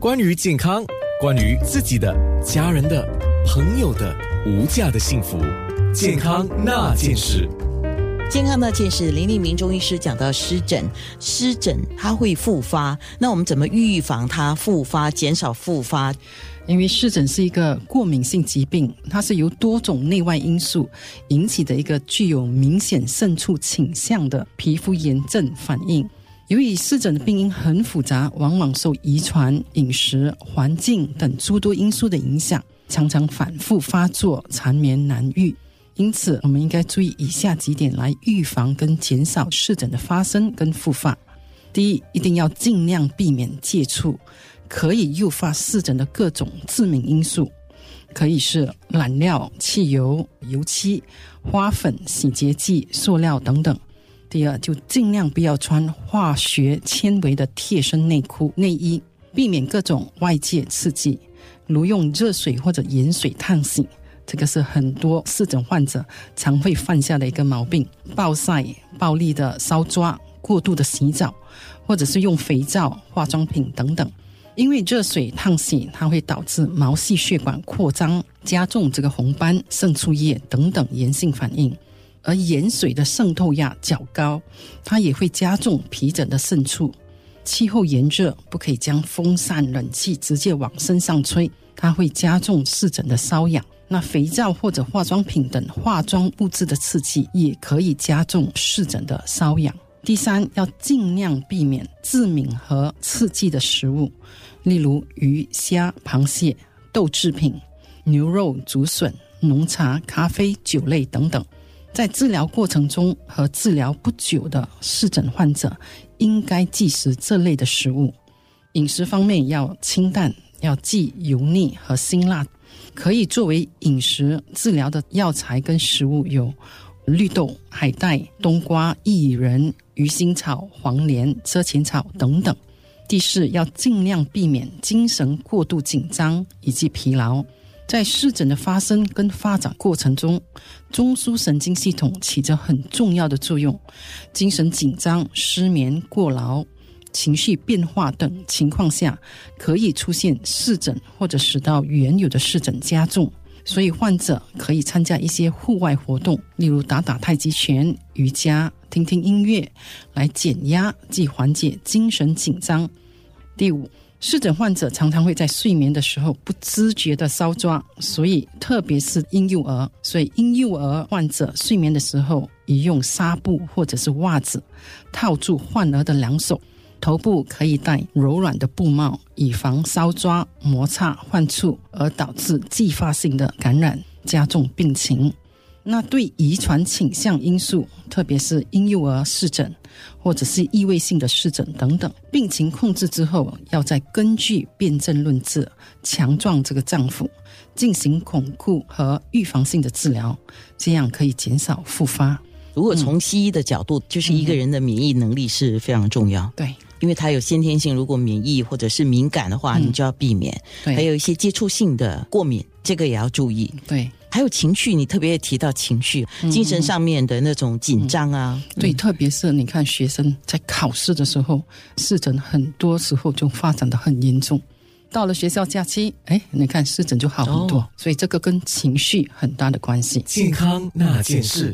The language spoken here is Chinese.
关于健康，关于自己的、家人的、朋友的无价的幸福，健康那件事。健康那件事，林立明中医师讲到湿疹，湿疹它会复发，那我们怎么预防它复发，减少复发？因为湿疹是一个过敏性疾病，它是由多种内外因素引起的一个具有明显渗出倾向的皮肤炎症反应。由于湿疹的病因很复杂，往往受遗传、饮食、环境等诸多因素的影响，常常反复发作，缠绵难愈。因此，我们应该注意以下几点来预防跟减少湿疹的发生跟复发。第一，一定要尽量避免接触可以诱发湿疹的各种致敏因素，可以是染料、汽油、油漆、花粉、洗洁剂、塑料等等。第二，就尽量不要穿化学纤维的贴身内裤、内衣，避免各种外界刺激，如用热水或者盐水烫洗。这个是很多湿疹患者常会犯下的一个毛病：暴晒、暴力的搔抓、过度的洗澡，或者是用肥皂、化妆品等等。因为热水烫洗，它会导致毛细血管扩张，加重这个红斑、渗出液等等炎性反应；而盐水的渗透压较高，它也会加重皮疹的渗出。气候炎热，不可以将风扇、冷气直接往身上吹，它会加重湿疹的瘙痒。那肥皂或者化妆品等化妆物质的刺激，也可以加重湿疹的瘙痒。第三，要尽量避免致敏和刺激的食物，例如鱼、虾、螃蟹、豆制品、牛肉、竹笋、浓茶、咖啡、酒类等等。在治疗过程中和治疗不久的湿疹患者，应该忌食这类的食物。饮食方面要清淡，要忌油腻和辛辣。可以作为饮食治疗的药材跟食物有绿豆、海带、冬瓜、薏仁、鱼腥草、黄连、车前草等等。第四，要尽量避免精神过度紧张以及疲劳。在湿疹的发生跟发展过程中，中枢神经系统起着很重要的作用。精神紧张、失眠、过劳。情绪变化等情况下，可以出现湿疹，或者使到原有的湿疹加重。所以患者可以参加一些户外活动，例如打打太极拳、瑜伽、听听音乐，来减压即缓解精神紧张。第五，湿疹患者常常会在睡眠的时候不自觉的搔抓，所以特别是婴幼儿，所以婴幼儿患者睡眠的时候，宜用纱布或者是袜子套住患儿的两手。头部可以戴柔软的布帽，以防搔抓、摩擦、患处而导致继发性的感染，加重病情。那对遗传倾向因素，特别是婴幼儿湿疹或者是异位性的湿疹等等，病情控制之后，要再根据辨证论治，强壮这个脏腑，进行巩固和预防性的治疗，这样可以减少复发。如果从西医的角度，就是一个人的免疫能力是非常重要。对。因为它有先天性，如果免疫或者是敏感的话，你就要避免。对，还有一些接触性的过敏，这个也要注意。对，还有情绪，你特别提到情绪，精神上面的那种紧张啊。对，特别是你看学生在考试的时候，湿疹很多时候就发展的很严重。到了学校假期，哎，你看湿疹就好很多。所以这个跟情绪很大的关系。健康那件事。